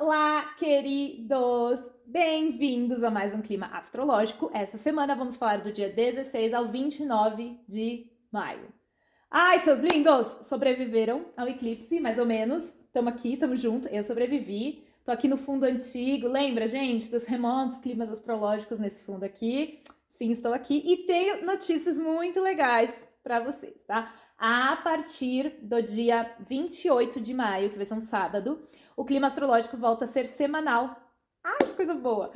Olá, queridos! Bem-vindos a mais um Clima Astrológico. Essa semana vamos falar do dia 16 ao 29 de maio. Ai, seus lindos! Sobreviveram ao eclipse, mais ou menos. Estamos aqui, estamos juntos. Eu sobrevivi. Tô aqui no fundo antigo. Lembra, gente, dos remotos climas astrológicos nesse fundo aqui? Sim, estou aqui e tenho notícias muito legais para vocês, tá? A partir do dia 28 de maio, que vai ser um sábado, o clima astrológico volta a ser semanal. Ai, que coisa boa!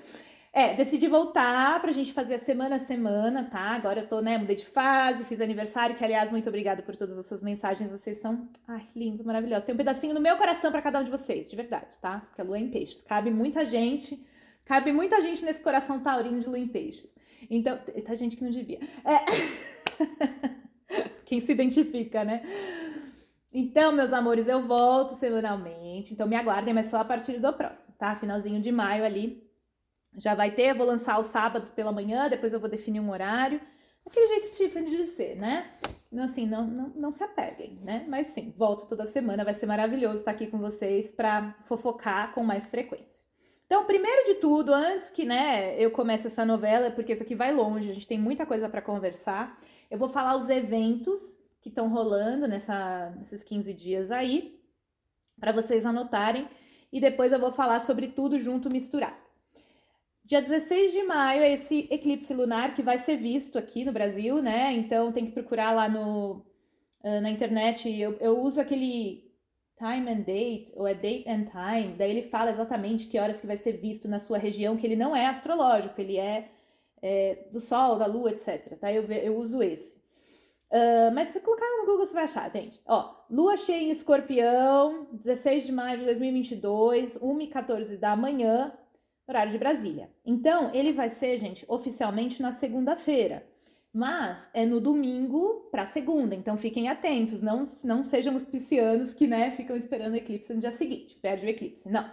É, decidi voltar pra gente fazer a semana a semana, tá? Agora eu tô, né, mudei de fase, fiz aniversário, que aliás, muito obrigada por todas as suas mensagens, vocês são, ai, lindos, maravilhosos. Tem um pedacinho no meu coração para cada um de vocês, de verdade, tá? Porque a lua é em peixes, cabe muita gente, cabe muita gente nesse coração taurino de lua em peixes. Então, tá gente que não devia. É... Quem se identifica, né? Então, meus amores, eu volto semanalmente. Então, me aguardem, mas só a partir do próximo, tá? Finalzinho de maio ali já vai ter. Eu vou lançar os sábados pela manhã, depois eu vou definir um horário. Aquele jeito Tiffany de ser, né? Assim, não, não, não se apeguem, né? Mas sim, volto toda semana. Vai ser maravilhoso estar aqui com vocês para fofocar com mais frequência. Então, primeiro de tudo, antes que né, eu comece essa novela, porque isso aqui vai longe, a gente tem muita coisa para conversar. Eu vou falar os eventos que estão rolando nessa, nesses 15 dias aí, para vocês anotarem, e depois eu vou falar sobre tudo junto misturado. Dia 16 de maio é esse eclipse lunar que vai ser visto aqui no Brasil, né? Então tem que procurar lá no, na internet. Eu, eu uso aquele time and date, ou é date and time, daí ele fala exatamente que horas que vai ser visto na sua região, que ele não é astrológico, ele é, é do Sol, da Lua, etc. Tá? Eu, eu uso esse. Uh, mas se colocar no Google, você vai achar, gente. Ó, lua cheia em escorpião, 16 de maio de 2022, 1h14 da manhã, horário de Brasília. Então, ele vai ser, gente, oficialmente na segunda-feira. Mas é no domingo para segunda, então fiquem atentos, não, não sejam os piscianos que, né, ficam esperando o eclipse no dia seguinte, perde o eclipse, não.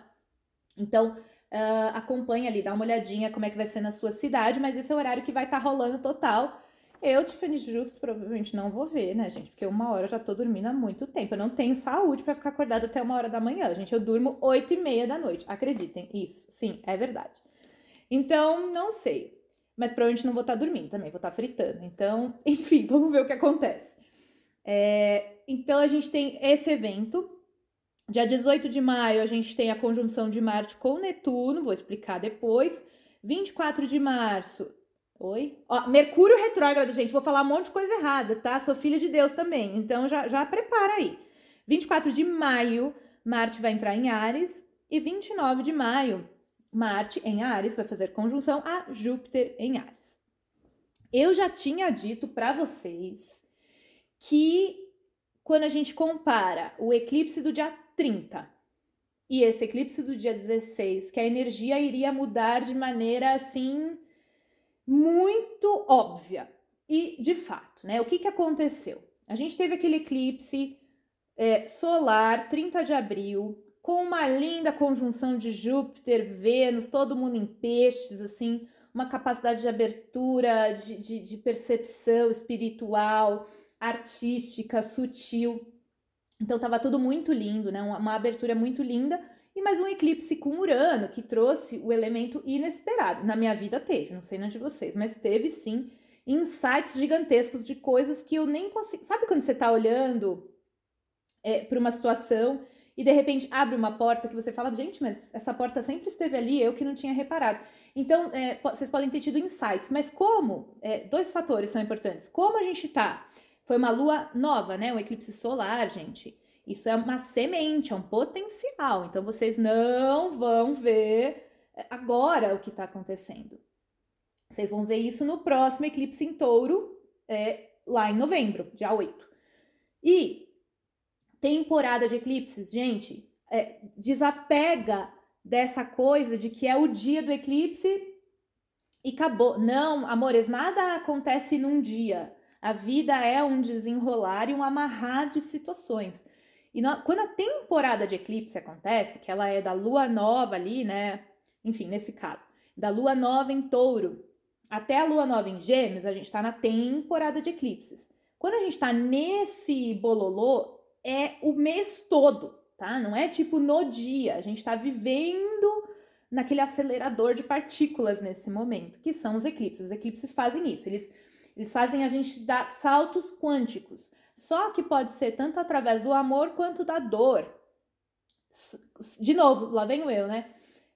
Então, uh, acompanhe ali, dá uma olhadinha como é que vai ser na sua cidade, mas esse é o horário que vai estar tá rolando total eu, Tiffany Justo, provavelmente não vou ver, né, gente? Porque uma hora eu já tô dormindo há muito tempo. Eu não tenho saúde para ficar acordada até uma hora da manhã, gente. Eu durmo oito e meia da noite. Acreditem, isso. Sim, é verdade. Então, não sei. Mas provavelmente não vou estar tá dormindo também, vou estar tá fritando. Então, enfim, vamos ver o que acontece. É, então, a gente tem esse evento. Dia 18 de maio, a gente tem a conjunção de Marte com Netuno, vou explicar depois. 24 de março, Oi? Ó, Mercúrio retrógrado, gente. Vou falar um monte de coisa errada, tá? Sou filha de Deus também. Então já, já prepara aí. 24 de maio, Marte vai entrar em Ares. E 29 de maio, Marte em Ares vai fazer conjunção a Júpiter em Ares. Eu já tinha dito para vocês que quando a gente compara o eclipse do dia 30 e esse eclipse do dia 16, que a energia iria mudar de maneira assim muito óbvia. E, de fato, né, o que, que aconteceu? A gente teve aquele eclipse é, solar, 30 de abril, com uma linda conjunção de Júpiter, Vênus, todo mundo em peixes, assim, uma capacidade de abertura, de, de, de percepção espiritual, artística, sutil. Então, estava tudo muito lindo, né? Uma, uma abertura muito linda e mais um eclipse com Urano, que trouxe o elemento inesperado. Na minha vida teve, não sei na de vocês, mas teve sim insights gigantescos de coisas que eu nem consigo. Sabe quando você está olhando é, para uma situação e de repente abre uma porta que você fala, gente, mas essa porta sempre esteve ali, eu que não tinha reparado. Então, é, vocês podem ter tido insights, mas como? É, dois fatores são importantes. Como a gente tá? Foi uma lua nova, né? Um eclipse solar, gente. Isso é uma semente, é um potencial. Então vocês não vão ver é, agora o que está acontecendo. Vocês vão ver isso no próximo eclipse em touro, é, lá em novembro, dia 8. E temporada de eclipses, gente, é, desapega dessa coisa de que é o dia do eclipse e acabou. Não, amores, nada acontece num dia. A vida é um desenrolar e um amarrar de situações. E quando a temporada de eclipse acontece, que ela é da lua nova ali, né? Enfim, nesse caso, da lua nova em touro até a lua nova em gêmeos, a gente está na temporada de eclipses. Quando a gente está nesse bololô, é o mês todo. tá? Não é tipo no dia, a gente está vivendo naquele acelerador de partículas nesse momento, que são os eclipses. Os eclipses fazem isso, eles, eles fazem a gente dar saltos quânticos. Só que pode ser tanto através do amor quanto da dor. De novo, lá venho eu, né?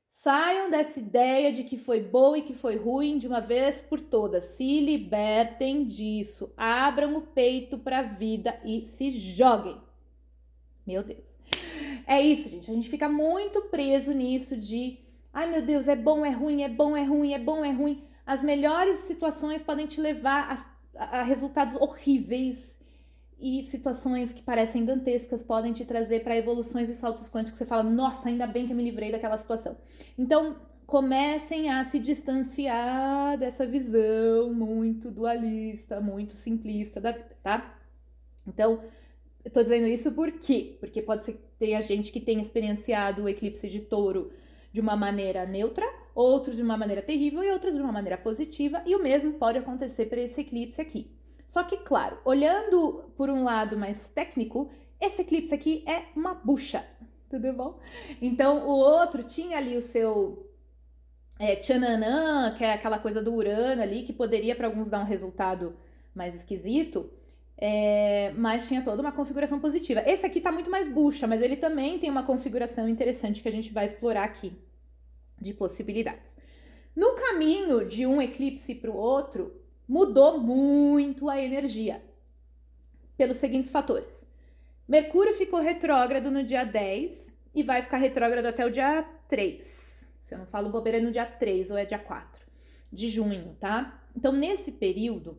Saiam dessa ideia de que foi bom e que foi ruim de uma vez por todas. Se libertem disso. Abram o peito para a vida e se joguem. Meu Deus. É isso, gente. A gente fica muito preso nisso de, ai meu Deus, é bom, é ruim, é bom, é ruim, é bom, é ruim. As melhores situações podem te levar a, a resultados horríveis e situações que parecem dantescas podem te trazer para evoluções e saltos quânticos. Você fala, nossa, ainda bem que eu me livrei daquela situação. Então, comecem a se distanciar dessa visão muito dualista, muito simplista da vida, tá? Então, eu tô dizendo isso por quê? Porque pode ser que tenha gente que tenha experienciado o eclipse de touro de uma maneira neutra, outros de uma maneira terrível e outros de uma maneira positiva, e o mesmo pode acontecer para esse eclipse aqui. Só que, claro, olhando por um lado mais técnico, esse eclipse aqui é uma bucha, tudo bom? Então, o outro tinha ali o seu é, tchananã, que é aquela coisa do Urano ali, que poderia para alguns dar um resultado mais esquisito, é, mas tinha toda uma configuração positiva. Esse aqui tá muito mais bucha, mas ele também tem uma configuração interessante que a gente vai explorar aqui, de possibilidades. No caminho de um eclipse para o outro, mudou muito a energia pelos seguintes fatores. Mercúrio ficou retrógrado no dia 10 e vai ficar retrógrado até o dia 3. Se eu não falo bobeira, é no dia 3 ou é dia 4 de junho, tá? Então, nesse período,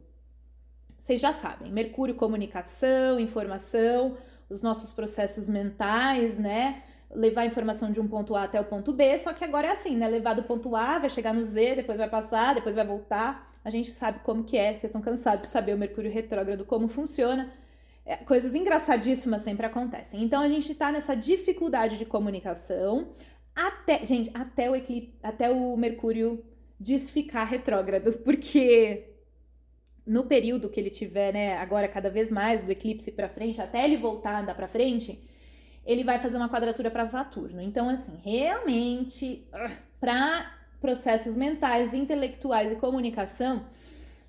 vocês já sabem, Mercúrio, comunicação, informação, os nossos processos mentais, né? Levar a informação de um ponto A até o ponto B, só que agora é assim, né? Levar do ponto A, vai chegar no Z, depois vai passar, depois vai voltar a gente sabe como que é, vocês estão cansados de saber o Mercúrio retrógrado, como funciona. É, coisas engraçadíssimas sempre acontecem. Então a gente tá nessa dificuldade de comunicação até, gente, até o eclipse, até o Mercúrio desficar retrógrado, porque no período que ele tiver, né, agora cada vez mais do eclipse para frente, até ele voltar a andar para frente, ele vai fazer uma quadratura para Saturno. Então assim, realmente para processos mentais, intelectuais e comunicação,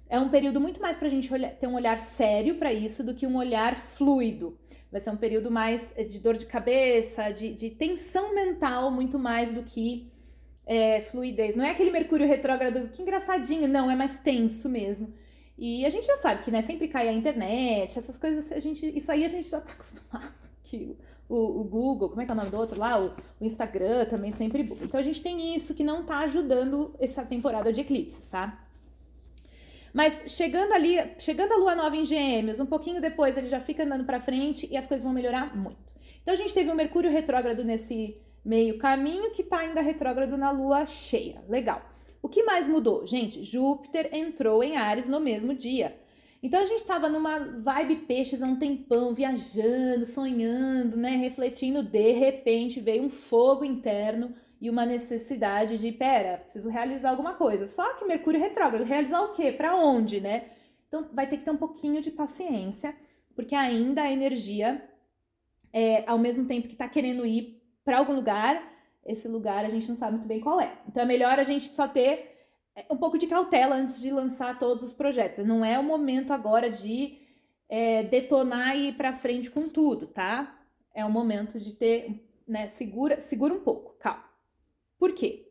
é um período muito mais para a gente olhar, ter um olhar sério para isso do que um olhar fluido. Vai ser um período mais eh, de dor de cabeça, de, de tensão mental, muito mais do que é, fluidez. Não é aquele Mercúrio retrógrado, que engraçadinho, não, é mais tenso mesmo. E a gente já sabe que, né, sempre cai a internet, essas coisas, a gente, isso aí a gente já tá acostumado. Que o, o, Google, como é que é o nome do outro lá? O, o, Instagram também sempre. Então a gente tem isso que não tá ajudando essa temporada de eclipses, tá? Mas chegando ali, chegando a lua nova em Gêmeos, um pouquinho depois ele já fica andando para frente e as coisas vão melhorar muito. Então a gente teve o Mercúrio retrógrado nesse meio caminho que tá ainda retrógrado na lua cheia. Legal. O que mais mudou? Gente, Júpiter entrou em Ares no mesmo dia. Então a gente estava numa vibe peixes há um tempão, viajando, sonhando, né, refletindo, de repente veio um fogo interno e uma necessidade de, pera, preciso realizar alguma coisa. Só que Mercúrio retrógrado, realizar o quê? Para onde, né? Então vai ter que ter um pouquinho de paciência, porque ainda a energia é, ao mesmo tempo que está querendo ir para algum lugar, esse lugar a gente não sabe muito bem qual é. Então é melhor a gente só ter um pouco de cautela antes de lançar todos os projetos. Não é o momento agora de é, detonar e ir para frente com tudo, tá? É o momento de ter, né? Segura, segura um pouco, calma. Por quê?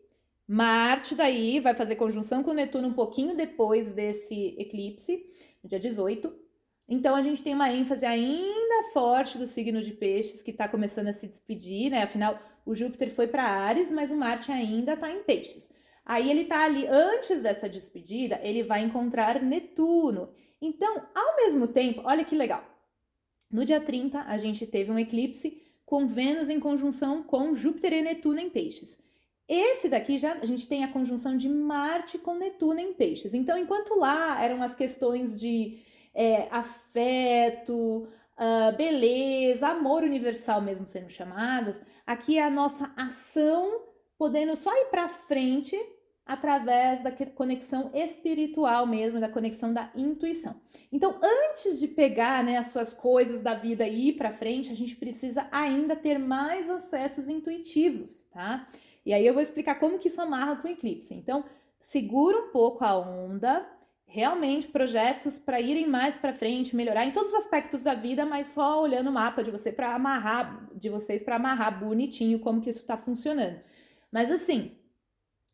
Marte daí vai fazer conjunção com Netuno um pouquinho depois desse eclipse, no dia 18. Então a gente tem uma ênfase ainda forte do signo de Peixes que está começando a se despedir, né? Afinal, o Júpiter foi para Ares, mas o Marte ainda está em Peixes. Aí ele tá ali, antes dessa despedida, ele vai encontrar Netuno. Então, ao mesmo tempo, olha que legal. No dia 30, a gente teve um eclipse com Vênus em conjunção com Júpiter e Netuno em Peixes. Esse daqui já a gente tem a conjunção de Marte com Netuno em Peixes. Então, enquanto lá eram as questões de é, afeto, uh, beleza, amor universal mesmo sendo chamadas, aqui é a nossa ação podendo só ir para frente através da conexão espiritual mesmo, da conexão da intuição. Então, antes de pegar né, as suas coisas da vida e ir para frente, a gente precisa ainda ter mais acessos intuitivos, tá? E aí eu vou explicar como que isso amarra com o eclipse. Então, segura um pouco a onda, realmente projetos para irem mais para frente, melhorar em todos os aspectos da vida, mas só olhando o mapa de você para amarrar de vocês para amarrar bonitinho como que isso está funcionando. Mas assim,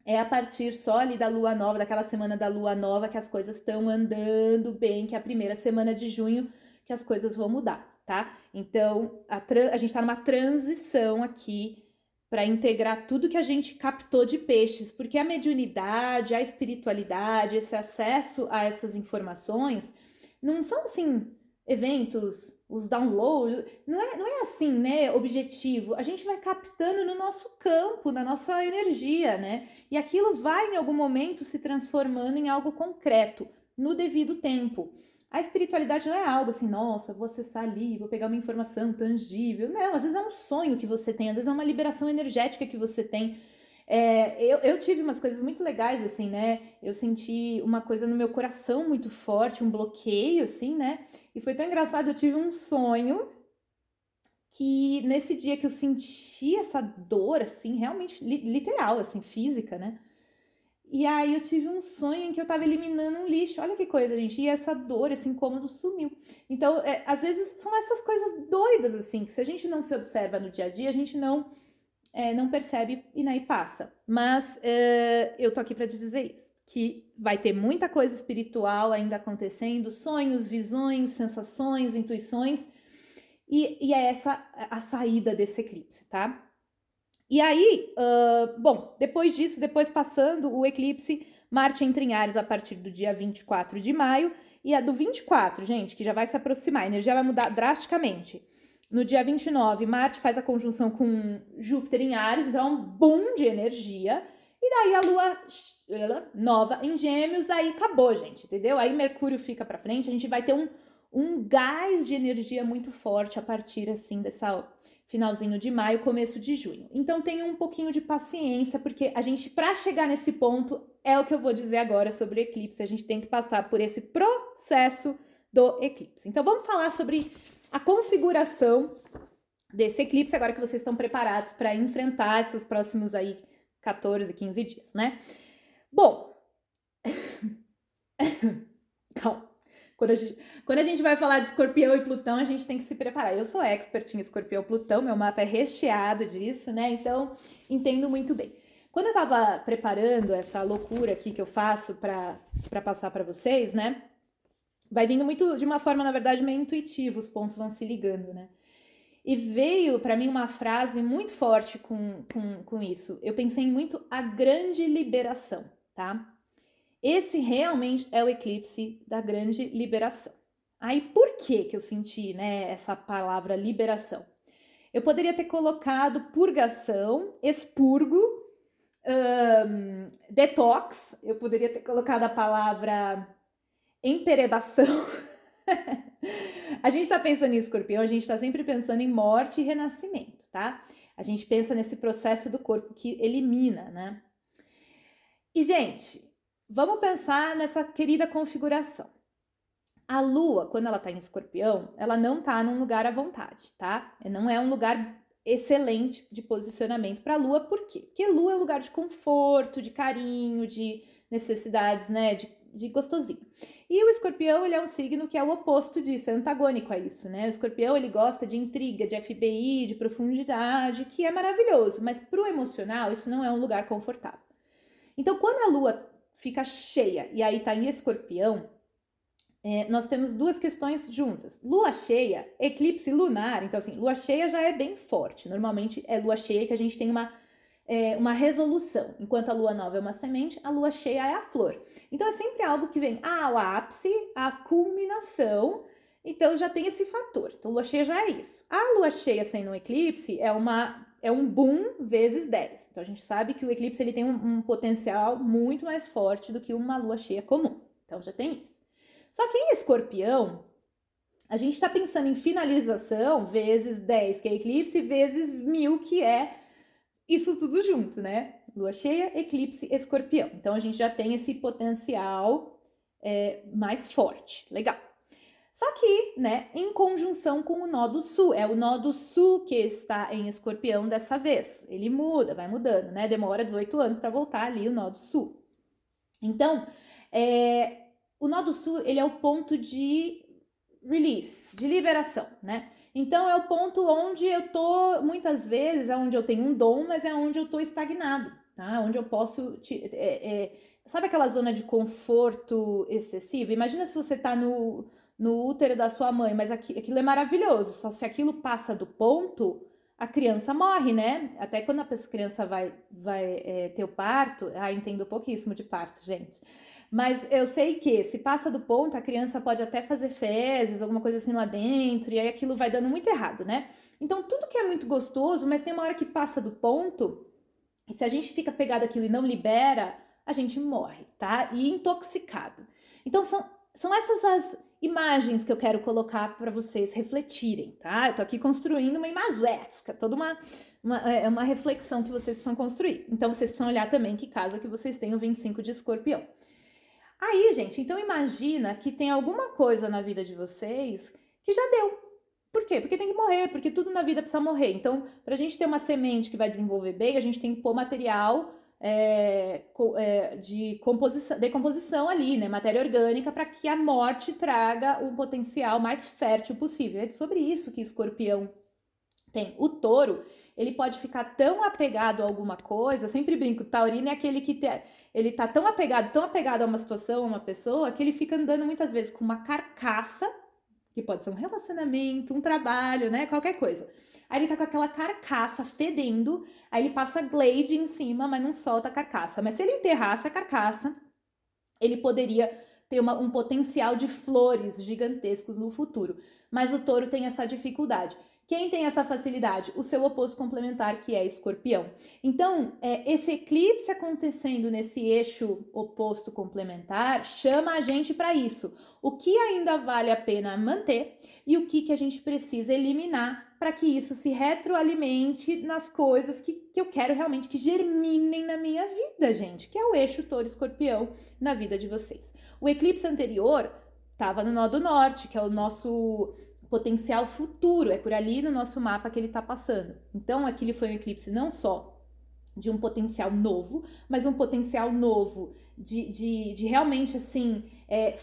é a partir só ali da lua nova, daquela semana da lua nova que as coisas estão andando bem, que é a primeira semana de junho que as coisas vão mudar, tá? Então, a, a gente está numa transição aqui para integrar tudo que a gente captou de peixes, porque a mediunidade, a espiritualidade, esse acesso a essas informações não são assim eventos, os downloads, não é, não é assim, né, objetivo. A gente vai captando no nosso campo, na nossa energia, né? E aquilo vai em algum momento se transformando em algo concreto, no devido tempo. A espiritualidade não é algo assim, nossa, vou acessar ali, vou pegar uma informação tangível. Não, às vezes é um sonho que você tem, às vezes é uma liberação energética que você tem. É, eu, eu tive umas coisas muito legais, assim, né? Eu senti uma coisa no meu coração muito forte, um bloqueio, assim, né? E foi tão engraçado, eu tive um sonho que nesse dia que eu senti essa dor, assim, realmente literal, assim, física, né? E aí eu tive um sonho em que eu tava eliminando um lixo. Olha que coisa, gente. E essa dor, esse incômodo sumiu. Então, é, às vezes são essas coisas doidas, assim, que se a gente não se observa no dia a dia, a gente não, é, não percebe e aí passa. Mas é, eu tô aqui para te dizer isso. Que vai ter muita coisa espiritual ainda acontecendo, sonhos, visões, sensações, intuições. E, e é essa a saída desse eclipse, tá? E aí, uh, bom, depois disso, depois passando o eclipse, Marte entra em Ares a partir do dia 24 de maio. E a do 24, gente, que já vai se aproximar, a energia vai mudar drasticamente. No dia 29, Marte faz a conjunção com Júpiter em Ares, então é um boom de energia. E daí a Lua nova em Gêmeos, daí acabou, gente, entendeu? Aí Mercúrio fica para frente, a gente vai ter um, um gás de energia muito forte a partir, assim, dessa finalzinho de maio, começo de junho. Então tenha um pouquinho de paciência, porque a gente, para chegar nesse ponto, é o que eu vou dizer agora sobre eclipse. A gente tem que passar por esse processo do eclipse. Então vamos falar sobre a configuração desse eclipse, agora que vocês estão preparados para enfrentar esses próximos aí 14, 15 dias, né? Bom, calma. Quando a, gente, quando a gente vai falar de escorpião e Plutão, a gente tem que se preparar. Eu sou expert em escorpião Plutão, meu mapa é recheado disso, né? Então, entendo muito bem. Quando eu tava preparando essa loucura aqui que eu faço para passar para vocês, né? Vai vindo muito de uma forma, na verdade, meio intuitiva, os pontos vão se ligando, né? E veio para mim uma frase muito forte com, com, com isso. Eu pensei muito a grande liberação, tá? Esse realmente é o eclipse da grande liberação. Aí por que que eu senti, né, essa palavra liberação? Eu poderia ter colocado purgação, expurgo, detox, eu poderia ter colocado a palavra emperebação. a gente está pensando em escorpião, a gente está sempre pensando em morte e renascimento, tá? A gente pensa nesse processo do corpo que elimina, né? E, gente, Vamos pensar nessa querida configuração. A lua, quando ela tá em escorpião, ela não tá num lugar à vontade, tá? Não é um lugar excelente de posicionamento para a lua, por quê? Porque lua é um lugar de conforto, de carinho, de necessidades, né, de, de gostosinho. E o escorpião, ele é um signo que é o oposto disso, é antagônico a isso, né? O escorpião, ele gosta de intriga, de FBI, de profundidade, que é maravilhoso, mas pro emocional, isso não é um lugar confortável. Então, quando a lua fica cheia e aí tá em escorpião, é, nós temos duas questões juntas. Lua cheia, eclipse lunar, então assim, lua cheia já é bem forte. Normalmente é lua cheia que a gente tem uma, é, uma resolução. Enquanto a lua nova é uma semente, a lua cheia é a flor. Então é sempre algo que vem ao ápice, a culminação. Então já tem esse fator. Então lua cheia já é isso. A lua cheia sendo um eclipse é uma é um boom vezes 10. Então a gente sabe que o eclipse ele tem um, um, potencial muito mais forte do que uma lua cheia comum. Então já tem isso. Só que em escorpião, a gente está pensando em finalização vezes 10, que é eclipse, vezes mil, que é isso tudo junto, né? Lua cheia, eclipse, escorpião. Então a gente já tem esse potencial é, mais forte. Legal. Só que, né, em conjunção com o nó do sul, é o nó do sul que está em escorpião dessa vez. Ele muda, vai mudando, né? Demora 18 anos para voltar ali o nó do sul. Então, é, o nó do sul, ele é o ponto de release, de liberação, né? Então é o ponto onde eu tô, muitas vezes, é onde eu tenho um dom, mas é onde eu tô estagnado, tá? Onde eu posso. Te, é, é, sabe aquela zona de conforto excessivo? Imagina se você tá no, no útero da sua mãe, mas aqui, aquilo é maravilhoso, só se aquilo passa do ponto, a criança morre, né? Até quando a criança vai, vai é, ter o parto, ah, entendo pouquíssimo de parto, gente. Mas eu sei que se passa do ponto, a criança pode até fazer fezes, alguma coisa assim lá dentro, e aí aquilo vai dando muito errado, né? Então, tudo que é muito gostoso, mas tem uma hora que passa do ponto, e se a gente fica pegado aquilo e não libera, a gente morre, tá? E intoxicado. Então, são, são essas as imagens que eu quero colocar para vocês refletirem, tá? Eu tô aqui construindo uma imagética, toda uma, uma, é, uma reflexão que vocês precisam construir. Então, vocês precisam olhar também que casa que vocês tenham 25 de escorpião. Aí, gente, então imagina que tem alguma coisa na vida de vocês que já deu. Por quê? Porque tem que morrer, porque tudo na vida precisa morrer. Então, para a gente ter uma semente que vai desenvolver bem, a gente tem que pôr material é, é, de composição, decomposição ali, né? Matéria orgânica, para que a morte traga o potencial mais fértil possível. É sobre isso que escorpião tem. O touro, ele pode ficar tão apegado a alguma coisa, sempre brinco, taurino é aquele que te, ele tá tão apegado, tão apegado a uma situação, a uma pessoa, que ele fica andando muitas vezes com uma carcaça, que pode ser um relacionamento, um trabalho, né, qualquer coisa. Aí ele tá com aquela carcaça fedendo, aí ele passa glade em cima, mas não solta a carcaça. Mas se ele enterrasse a carcaça, ele poderia ter uma, um potencial de flores gigantescos no futuro. Mas o touro tem essa dificuldade. Quem tem essa facilidade? O seu oposto complementar, que é escorpião. Então, é, esse eclipse acontecendo nesse eixo oposto complementar chama a gente para isso. O que ainda vale a pena manter e o que, que a gente precisa eliminar para que isso se retroalimente nas coisas que, que eu quero realmente que germinem na minha vida, gente, que é o eixo touro-escorpião na vida de vocês. O eclipse anterior estava no nó do norte, que é o nosso potencial futuro, é por ali no nosso mapa que ele está passando. Então, aquele foi um eclipse não só de um potencial novo, mas um potencial novo de, de, de realmente assim. É,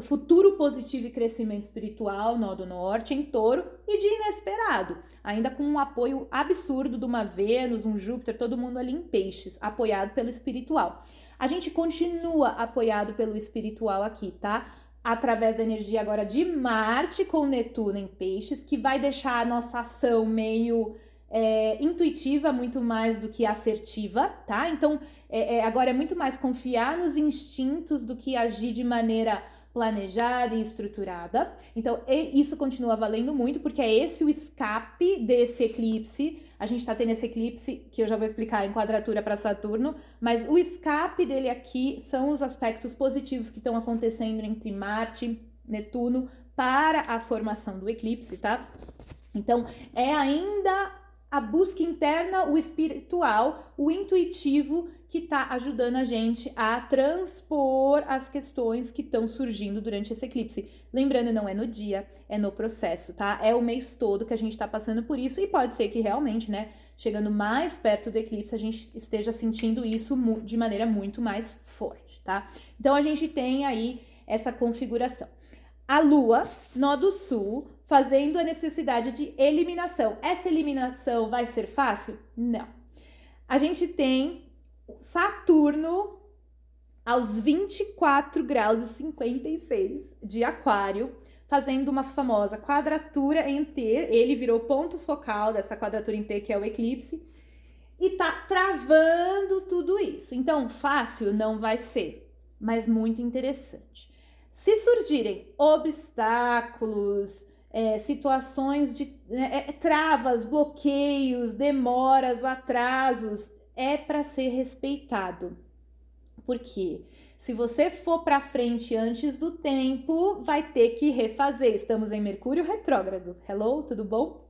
futuro positivo e crescimento espiritual, nó do norte, em touro, e de inesperado, ainda com um apoio absurdo de uma Vênus, um Júpiter, todo mundo ali em peixes, apoiado pelo espiritual. A gente continua apoiado pelo espiritual aqui, tá? Através da energia agora de Marte com Netuno em Peixes, que vai deixar a nossa ação meio é, intuitiva muito mais do que assertiva, tá? Então, é, é, agora é muito mais confiar nos instintos do que agir de maneira planejada e estruturada. Então, isso continua valendo muito, porque é esse o escape desse eclipse. A gente está tendo esse eclipse, que eu já vou explicar em quadratura para Saturno, mas o escape dele aqui são os aspectos positivos que estão acontecendo entre Marte, Netuno, para a formação do eclipse, tá? Então, é ainda a busca interna, o espiritual, o intuitivo que está ajudando a gente a transpor as questões que estão surgindo durante esse eclipse. Lembrando, não é no dia, é no processo, tá? É o mês todo que a gente está passando por isso e pode ser que realmente, né, chegando mais perto do eclipse, a gente esteja sentindo isso de maneira muito mais forte, tá? Então a gente tem aí essa configuração. A Lua, nó do Sul, fazendo a necessidade de eliminação. Essa eliminação vai ser fácil? Não. A gente tem Saturno aos 24 graus e 56 de Aquário, fazendo uma famosa quadratura em T. Ele virou ponto focal dessa quadratura em T, que é o eclipse, e tá travando tudo isso. Então, fácil não vai ser, mas muito interessante. Se surgirem obstáculos, é, situações de é, travas, bloqueios, demoras, atrasos, é para ser respeitado. Porque se você for para frente antes do tempo, vai ter que refazer. Estamos em Mercúrio retrógrado. Hello, tudo bom?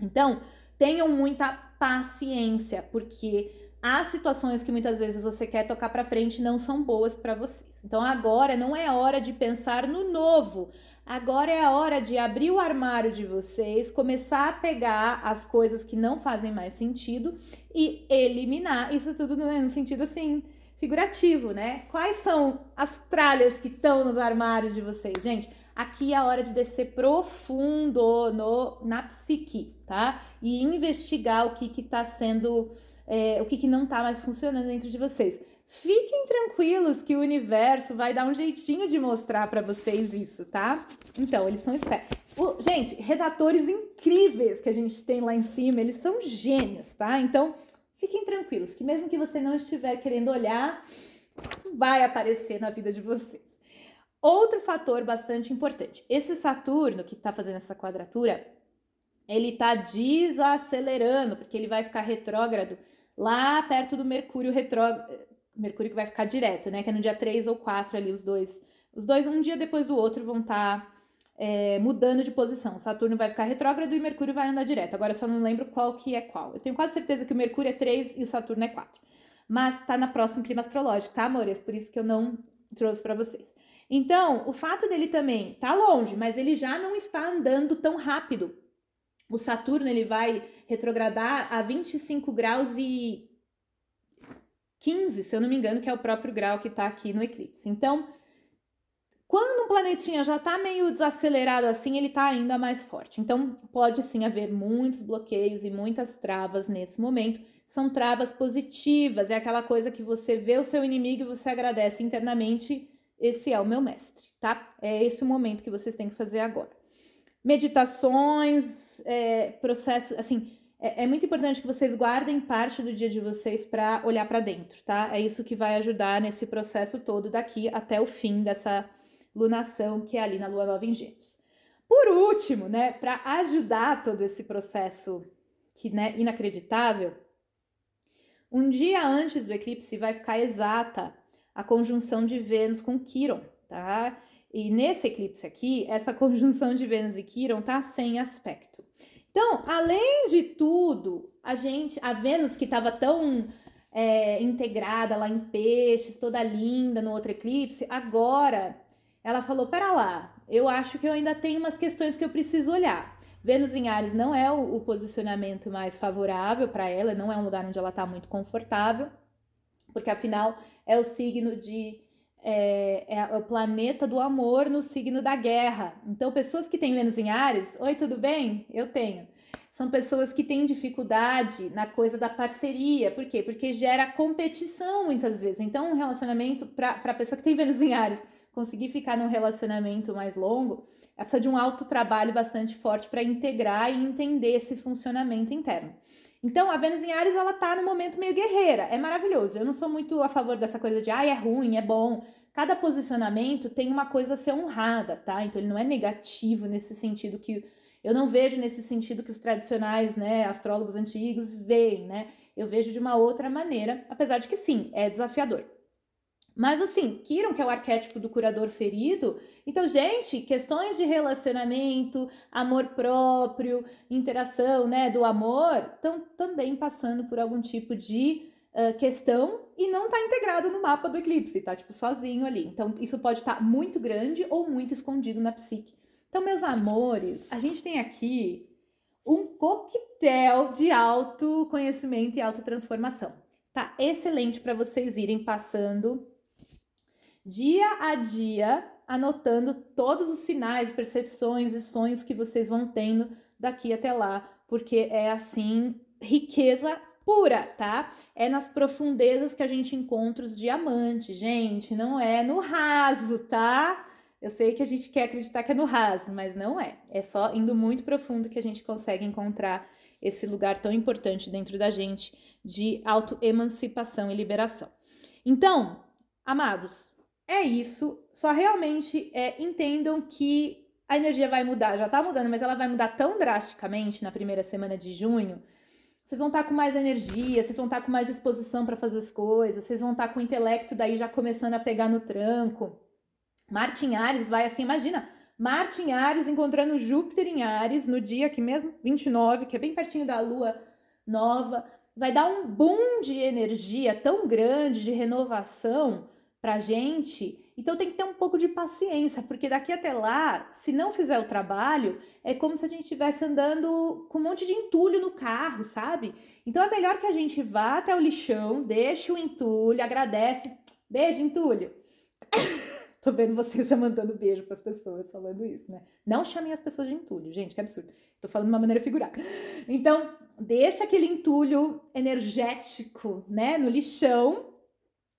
Então, tenham muita paciência, porque as situações que muitas vezes você quer tocar para frente não são boas para vocês. Então agora não é hora de pensar no novo. Agora é a hora de abrir o armário de vocês, começar a pegar as coisas que não fazem mais sentido e eliminar. Isso tudo no sentido assim, figurativo, né? Quais são as tralhas que estão nos armários de vocês, gente? Aqui é a hora de descer profundo no, na psique, tá? E investigar o que que tá sendo, é, o que que não tá mais funcionando dentro de vocês. Fiquem tranquilos que o universo vai dar um jeitinho de mostrar para vocês isso, tá? Então, eles são espertos. gente, redatores incríveis que a gente tem lá em cima, eles são gênios, tá? Então, fiquem tranquilos que mesmo que você não estiver querendo olhar, isso vai aparecer na vida de vocês. Outro fator bastante importante. Esse Saturno que está fazendo essa quadratura, ele está desacelerando, porque ele vai ficar retrógrado lá perto do Mercúrio retrógrado Mercúrio que vai ficar direto, né? Que é no dia 3 ou 4 ali, os dois. Os dois, um dia depois do outro, vão estar tá, é, mudando de posição. Saturno vai ficar retrógrado e Mercúrio vai andar direto. Agora eu só não lembro qual que é qual. Eu tenho quase certeza que o Mercúrio é 3 e o Saturno é 4. Mas tá na próxima clima astrológico, tá, amores? Por isso que eu não trouxe para vocês. Então, o fato dele também tá longe, mas ele já não está andando tão rápido. O Saturno ele vai retrogradar a 25 graus e 15, se eu não me engano, que é o próprio grau que está aqui no eclipse. Então, quando um planetinha já está meio desacelerado assim, ele está ainda mais forte. Então, pode sim haver muitos bloqueios e muitas travas nesse momento. São travas positivas, é aquela coisa que você vê o seu inimigo e você agradece internamente. Esse é o meu mestre, tá? É esse o momento que vocês têm que fazer agora. Meditações, é, processo, assim, é, é, muito importante que vocês guardem parte do dia de vocês para olhar para dentro, tá? É isso que vai ajudar nesse processo todo daqui até o fim dessa lunação que é ali na lua nova em Gêmeos. Por último, né, para ajudar todo esse processo que né, inacreditável, um dia antes do eclipse vai ficar exata a conjunção de Vênus com Quiron, tá? E nesse eclipse aqui, essa conjunção de Vênus e Quiron tá sem aspecto. Então, além de tudo, a gente, a Vênus que estava tão é, integrada lá em peixes, toda linda no outro eclipse, agora ela falou: pera lá, eu acho que eu ainda tenho umas questões que eu preciso olhar. Vênus em Ares não é o, o posicionamento mais favorável para ela, não é um lugar onde ela está muito confortável, porque afinal é o signo de é, é, o planeta do amor no signo da guerra. Então, pessoas que têm Vênus em Ares, oi, tudo bem? Eu tenho. São pessoas que têm dificuldade na coisa da parceria. Por quê? Porque gera competição muitas vezes. Então, um relacionamento, para a pessoa que tem Vênus em Ares, conseguir ficar num relacionamento mais longo, ela precisa de um alto trabalho bastante forte para integrar e entender esse funcionamento interno. Então, a Vênus em Ares, ela tá no momento meio guerreira. É maravilhoso. Eu não sou muito a favor dessa coisa de, ah, é ruim, é bom. Cada posicionamento tem uma coisa a ser honrada, tá? Então, ele não é negativo nesse sentido que eu não vejo nesse sentido que os tradicionais, né, astrólogos antigos veem, né? Eu vejo de uma outra maneira, apesar de que sim, é desafiador. Mas assim, Kiron, que é o arquétipo do curador ferido, então, gente, questões de relacionamento, amor próprio, interação, né, do amor, estão também passando por algum tipo de uh, questão e não está integrado no mapa do eclipse, tá tipo sozinho ali. Então, isso pode estar tá muito grande ou muito escondido na psique. Então, meus amores, a gente tem aqui um coquetel de autoconhecimento e autotransformação. Tá excelente para vocês irem passando dia a dia, anotando todos os sinais, percepções e sonhos que vocês vão tendo daqui até lá, porque é assim, riqueza pura, tá? É nas profundezas que a gente encontra os diamantes, gente, não é no raso, tá? Eu sei que a gente quer acreditar que é no raso, mas não é. É só indo muito profundo que a gente consegue encontrar esse lugar tão importante dentro da gente de autoemancipação e liberação. Então, amados, é isso. Só realmente é, entendam que a energia vai mudar. Já tá mudando, mas ela vai mudar tão drasticamente na primeira semana de junho. Vocês vão estar tá com mais energia, vocês vão estar tá com mais disposição para fazer as coisas, vocês vão estar tá com o intelecto daí já começando a pegar no tranco. Marte em Ares vai assim, imagina, Marte em Ares encontrando Júpiter em Ares no dia que mesmo, 29, que é bem pertinho da lua nova. vai dar um boom de energia tão grande, de renovação pra gente. Então tem que ter um pouco de paciência, porque daqui até lá, se não fizer o trabalho, é como se a gente estivesse andando com um monte de entulho no carro, sabe? Então é melhor que a gente vá até o lixão, deixe o entulho, agradece. Beijo, entulho. Tô vendo vocês já mandando beijo para as pessoas falando isso, né? Não chamem as pessoas de entulho, gente, que absurdo. Tô falando de uma maneira figurada. Então, deixa aquele entulho energético, né, no lixão,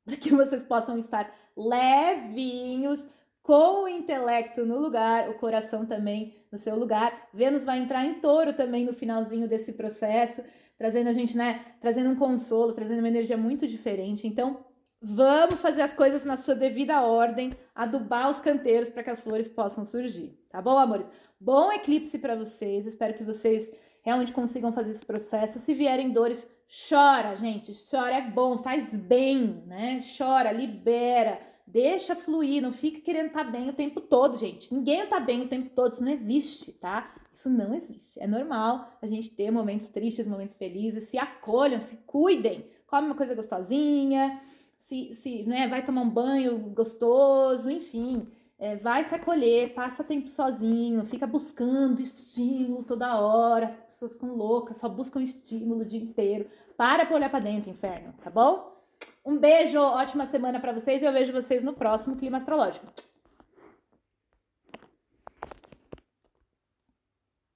para que vocês possam estar levinhos, com o intelecto no lugar, o coração também no seu lugar. Vênus vai entrar em touro também no finalzinho desse processo, trazendo a gente, né, trazendo um consolo, trazendo uma energia muito diferente. Então, vamos fazer as coisas na sua devida ordem, adubar os canteiros para que as flores possam surgir, tá bom, amores? Bom eclipse para vocês, espero que vocês realmente consigam fazer esse processo. Se vierem dores, chora, gente, chora é bom, faz bem, né? Chora, libera, deixa fluir, não fica querendo estar tá bem o tempo todo, gente. Ninguém está bem o tempo todo, isso não existe, tá? Isso não existe. É normal a gente ter momentos tristes, momentos felizes, se acolham, se cuidem, come uma coisa gostosinha, se, se né, vai tomar um banho gostoso, enfim é, vai se acolher, passa tempo sozinho, fica buscando estímulo toda hora, pessoas com loucas, só buscam estímulo o dia inteiro. Para pra olhar pra dentro, inferno, tá bom? Um beijo, ótima semana para vocês e eu vejo vocês no próximo Clima Astrológico.